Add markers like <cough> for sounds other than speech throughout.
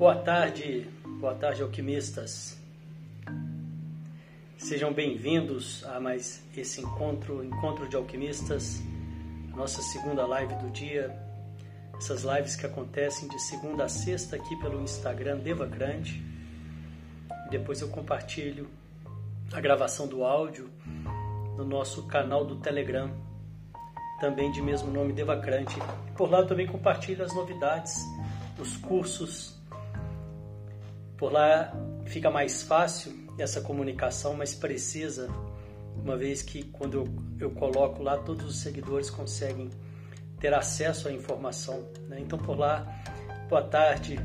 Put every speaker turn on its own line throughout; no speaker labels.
Boa tarde, boa tarde, alquimistas. Sejam bem-vindos a mais esse encontro, encontro de alquimistas, nossa segunda live do dia. Essas lives que acontecem de segunda a sexta aqui pelo Instagram Devacrante. Depois eu compartilho a gravação do áudio no nosso canal do Telegram, também de mesmo nome Devacrante. Por lá eu também compartilho as novidades, os cursos por lá fica mais fácil essa comunicação, mais precisa, uma vez que quando eu, eu coloco lá, todos os seguidores conseguem ter acesso à informação. Né? Então, por lá, boa tarde,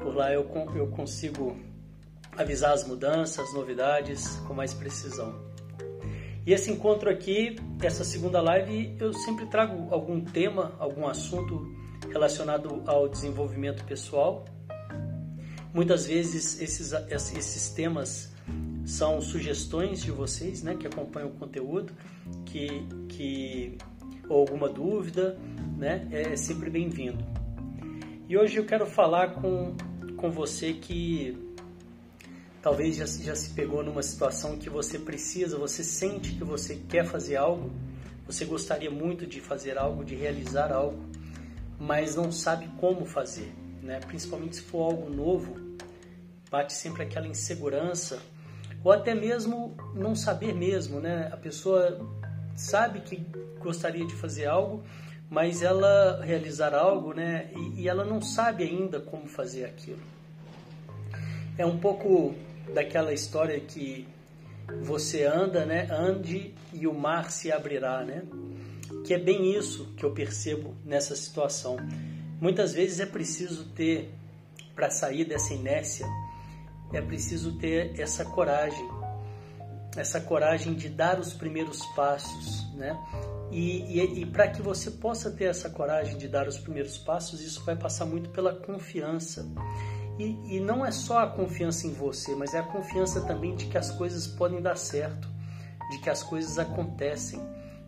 por lá eu, eu consigo avisar as mudanças, as novidades com mais precisão. E esse encontro aqui, essa segunda live, eu sempre trago algum tema, algum assunto relacionado ao desenvolvimento pessoal Muitas vezes esses, esses temas são sugestões de vocês, né, que acompanham o conteúdo, que, que ou alguma dúvida, né, é sempre bem-vindo. E hoje eu quero falar com, com você que talvez já, já se pegou numa situação que você precisa, você sente que você quer fazer algo, você gostaria muito de fazer algo, de realizar algo, mas não sabe como fazer, né? principalmente se for algo novo bate sempre aquela insegurança ou até mesmo não saber mesmo, né? A pessoa sabe que gostaria de fazer algo, mas ela realizar algo, né? E, e ela não sabe ainda como fazer aquilo. É um pouco daquela história que você anda, né? Ande e o mar se abrirá, né? Que é bem isso que eu percebo nessa situação. Muitas vezes é preciso ter para sair dessa inércia é preciso ter essa coragem, essa coragem de dar os primeiros passos, né? E, e, e para que você possa ter essa coragem de dar os primeiros passos, isso vai passar muito pela confiança. E, e não é só a confiança em você, mas é a confiança também de que as coisas podem dar certo, de que as coisas acontecem,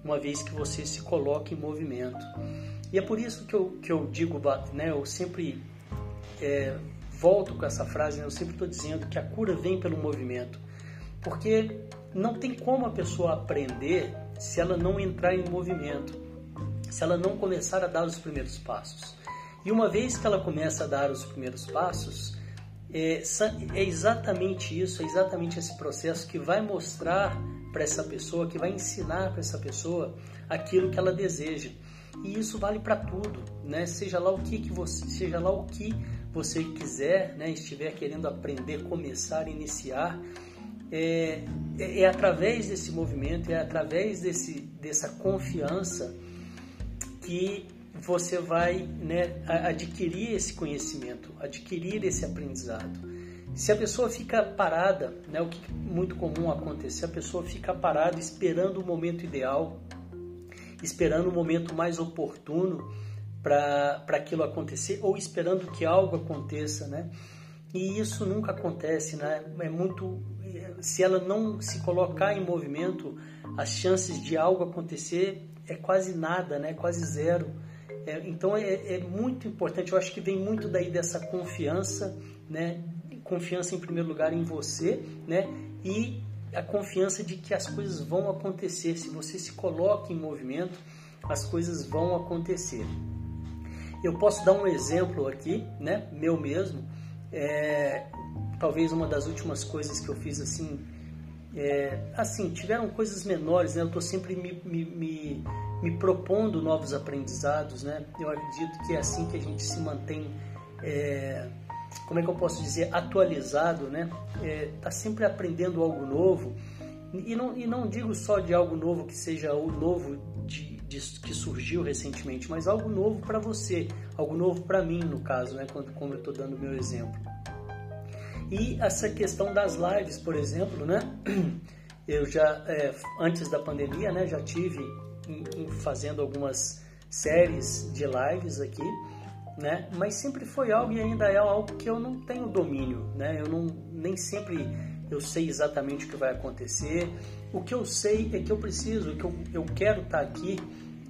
uma vez que você se coloca em movimento. E é por isso que eu, que eu digo, né, eu sempre é, volto com essa frase, né? eu sempre estou dizendo que a cura vem pelo movimento, porque não tem como a pessoa aprender se ela não entrar em movimento, se ela não começar a dar os primeiros passos. E uma vez que ela começa a dar os primeiros passos, é, é exatamente isso, é exatamente esse processo que vai mostrar para essa pessoa, que vai ensinar para essa pessoa aquilo que ela deseja. E isso vale para tudo, né? Seja lá o que, que você, seja lá o que você quiser, né, estiver querendo aprender, começar, iniciar, é, é, é, através desse movimento, é através desse, dessa confiança que você vai né, adquirir esse conhecimento, adquirir esse aprendizado. Se a pessoa fica parada, né, o que é muito comum acontecer, a pessoa fica parada esperando o momento ideal, esperando o momento mais oportuno, para aquilo acontecer ou esperando que algo aconteça, né? E isso nunca acontece, né? É muito se ela não se colocar em movimento, as chances de algo acontecer é quase nada, né? Quase zero. É, então é, é, muito importante. Eu acho que vem muito daí dessa confiança, né? Confiança em primeiro lugar em você, né? E a confiança de que as coisas vão acontecer. Se você se coloca em movimento, as coisas vão acontecer. Eu posso dar um exemplo aqui, né, meu mesmo. É, talvez uma das últimas coisas que eu fiz assim, é, assim tiveram coisas menores, né? Eu estou sempre me, me, me, me, propondo novos aprendizados, né? Eu acredito que é assim que a gente se mantém, é, como é que eu posso dizer, atualizado, né? Está é, sempre aprendendo algo novo e não, e não digo só de algo novo que seja o novo de que surgiu recentemente, mas algo novo para você, algo novo para mim, no caso, né, como eu estou dando meu exemplo. E essa questão das lives, por exemplo, né, <clears throat> eu já, é, antes da pandemia, né, já tive em, em fazendo algumas séries de lives aqui, né, mas sempre foi algo e ainda é algo que eu não tenho domínio, né, eu não, nem sempre eu sei exatamente o que vai acontecer. O que eu sei é que eu preciso, que eu, eu quero estar aqui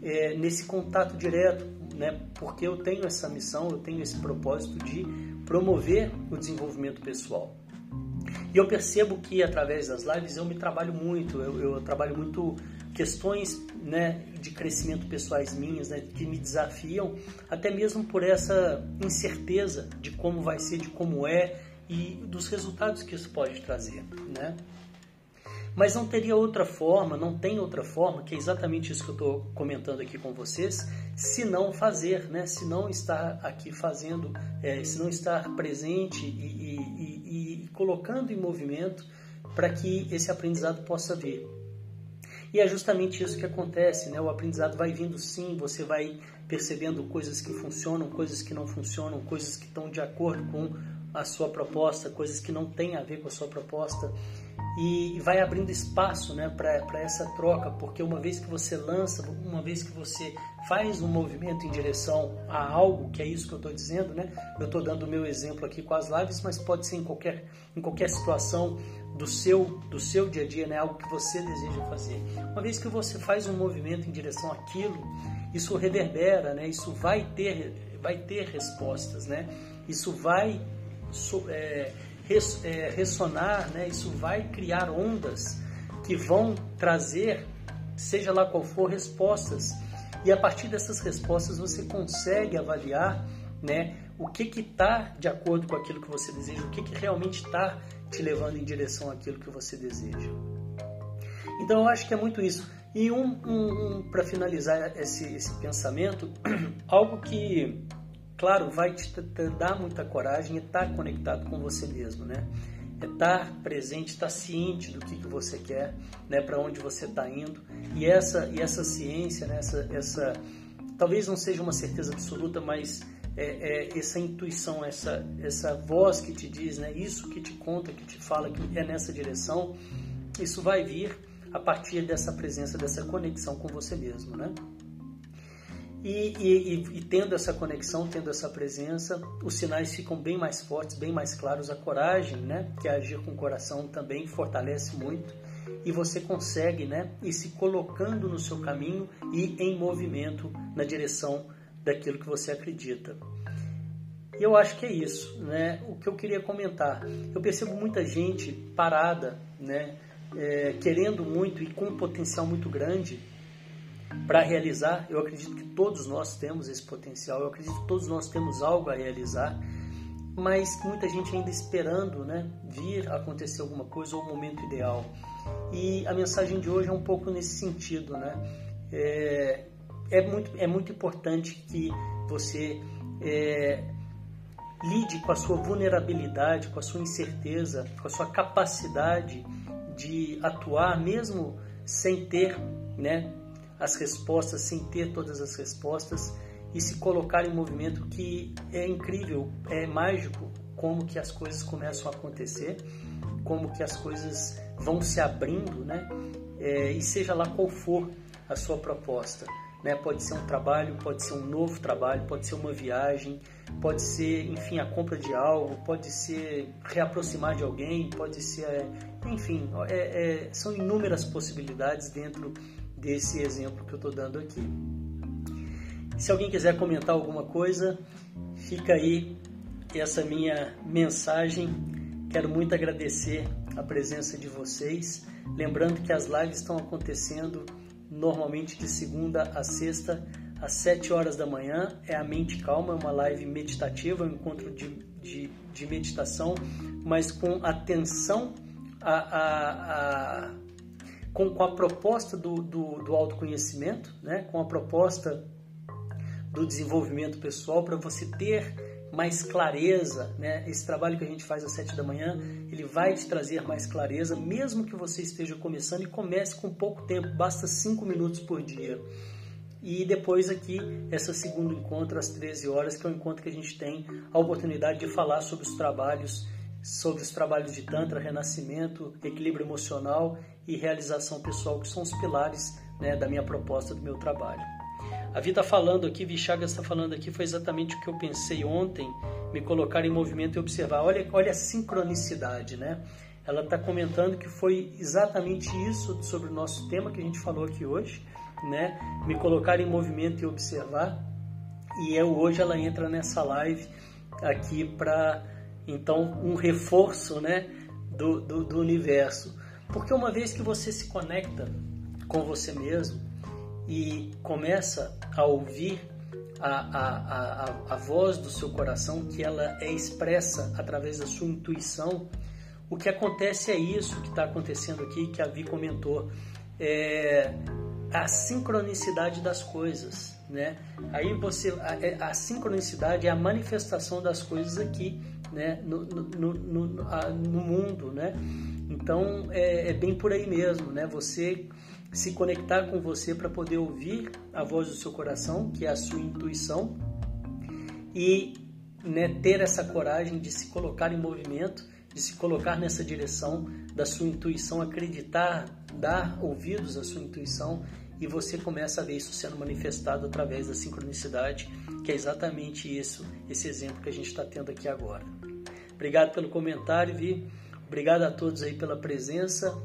é, nesse contato direto, né? Porque eu tenho essa missão, eu tenho esse propósito de promover o desenvolvimento pessoal. E eu percebo que através das lives eu me trabalho muito, eu, eu trabalho muito questões né, de crescimento pessoais minhas, né, que me desafiam, até mesmo por essa incerteza de como vai ser, de como é e dos resultados que isso pode trazer. Né? Mas não teria outra forma, não tem outra forma, que é exatamente isso que eu estou comentando aqui com vocês, se não fazer, né? se não estar aqui fazendo, é, se não estar presente e, e, e, e colocando em movimento para que esse aprendizado possa vir. E é justamente isso que acontece, né? O aprendizado vai vindo sim, você vai percebendo coisas que funcionam, coisas que não funcionam, coisas que estão de acordo com a sua proposta, coisas que não têm a ver com a sua proposta e vai abrindo espaço né, para essa troca, porque uma vez que você lança, uma vez que você faz um movimento em direção a algo, que é isso que eu estou dizendo, né? eu estou dando o meu exemplo aqui com as lives, mas pode ser em qualquer, em qualquer situação do seu, do seu dia a dia, né? algo que você deseja fazer. Uma vez que você faz um movimento em direção àquilo, isso reverbera, né? isso vai ter, vai ter respostas, né? isso vai. É, é, ressonar, né, isso vai criar ondas que vão trazer, seja lá qual for, respostas. E a partir dessas respostas você consegue avaliar né, o que está de acordo com aquilo que você deseja, o que, que realmente está te levando em direção àquilo que você deseja. Então eu acho que é muito isso. E um, um, um para finalizar esse, esse pensamento, <clears throat> algo que claro, vai te, dar muita coragem e estar tá conectado com você mesmo, né? É estar presente, estar ciente do que, que você quer, né? Para onde você está indo. E essa, e essa ciência, né? essa, essa, talvez não seja uma certeza absoluta, mas é, é essa intuição, essa, essa voz que te diz, né? Isso que te conta, que te fala que é nessa direção, isso vai vir a partir dessa presença, dessa conexão com você mesmo, né? E, e, e, tendo essa conexão, tendo essa presença, os sinais ficam bem mais fortes, bem mais claros. A coragem, né, que é agir com o coração, também fortalece muito. E você consegue né, ir se colocando no seu caminho e em movimento na direção daquilo que você acredita. E eu acho que é isso, né? O que eu queria comentar. Eu percebo muita gente parada, né? É, querendo muito e com um potencial muito grande, para realizar. Eu acredito que todos nós temos esse potencial, eu acredito que todos nós temos algo a realizar, mas muita gente ainda esperando né, vir acontecer alguma coisa ou o momento ideal. E a mensagem de hoje é um pouco nesse sentido. Né? É, é, muito, é muito importante que você é, lide com a sua vulnerabilidade, com a sua incerteza, com a sua capacidade de atuar mesmo sem ter né, as respostas sem ter todas as respostas e se colocar em movimento que é incrível, é mágico como que as coisas começam a acontecer, como que as coisas vão se abrindo, né? É, e seja lá qual for a sua proposta, né? Pode ser um trabalho, pode ser um novo trabalho, pode ser uma viagem, pode ser, enfim, a compra de algo, pode ser reaproximar de alguém, pode ser, enfim, é, é, são inúmeras possibilidades dentro desse exemplo que eu estou dando aqui. Se alguém quiser comentar alguma coisa, fica aí essa minha mensagem. Quero muito agradecer a presença de vocês. Lembrando que as lives estão acontecendo normalmente de segunda a sexta, às 7 horas da manhã. É a Mente Calma, é uma live meditativa, um encontro de, de, de meditação, mas com atenção a, a, a com, com a proposta do, do, do autoconhecimento, né? com a proposta do desenvolvimento pessoal para você ter mais clareza, né? Esse trabalho que a gente faz às sete da manhã, ele vai te trazer mais clareza, mesmo que você esteja começando e comece com pouco tempo, basta cinco minutos por dia. E depois aqui, essa segundo encontro às 13 horas, que é o encontro que a gente tem a oportunidade de falar sobre os trabalhos, sobre os trabalhos de Tantra, renascimento, equilíbrio emocional e realização pessoal, que são os pilares né, da minha proposta, do meu trabalho. A Vida está falando aqui, Vichagas está falando aqui, foi exatamente o que eu pensei ontem, me colocar em movimento e observar. Olha, olha a sincronicidade, né? Ela está comentando que foi exatamente isso sobre o nosso tema que a gente falou aqui hoje, né? Me colocar em movimento e observar. E eu, hoje ela entra nessa live aqui para então um reforço né, do, do, do universo. Porque uma vez que você se conecta com você mesmo e começa a ouvir a, a, a, a voz do seu coração, que ela é expressa através da sua intuição, o que acontece é isso que está acontecendo aqui, que a Vi comentou, é a sincronicidade das coisas, né? Aí você, a, é, a sincronicidade é a manifestação das coisas aqui, né? No, no, no, no, mundo, né? Então é, é bem por aí mesmo, né? Você se conectar com você para poder ouvir a voz do seu coração, que é a sua intuição, e né, ter essa coragem de se colocar em movimento, de se colocar nessa direção da sua intuição, acreditar, dar ouvidos à sua intuição e você começa a ver isso sendo manifestado através da sincronicidade, que é exatamente isso, esse exemplo que a gente está tendo aqui agora. Obrigado pelo comentário, Vi. Obrigado a todos aí pela presença.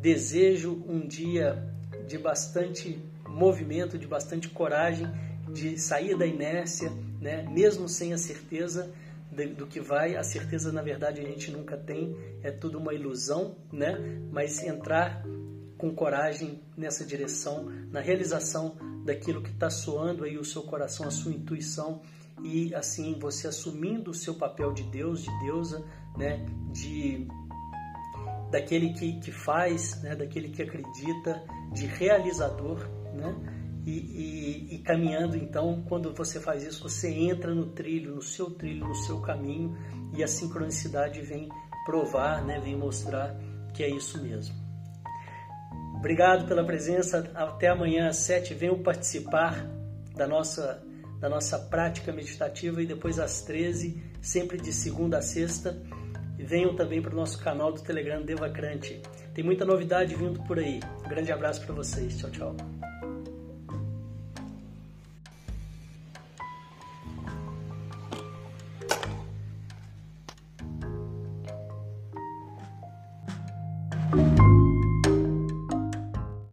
Desejo um dia de bastante movimento, de bastante coragem, de sair da inércia, né? mesmo sem a certeza do que vai. A certeza, na verdade, a gente nunca tem, é tudo uma ilusão, né? mas entrar com coragem nessa direção, na realização daquilo que está soando aí o seu coração, a sua intuição e assim você assumindo o seu papel de Deus, de deusa, né, de daquele que, que faz, né, daquele que acredita, de realizador, né? E, e, e, caminhando então, quando você faz isso, você entra no trilho, no seu trilho, no seu caminho e a sincronicidade vem provar, né, vem mostrar que é isso mesmo. Obrigado pela presença. Até amanhã às sete. Venham participar da nossa, da nossa prática meditativa e depois às 13, sempre de segunda a sexta venham também para o nosso canal do Telegram Devacrante. Tem muita novidade vindo por aí. Um grande abraço para vocês. Tchau, tchau.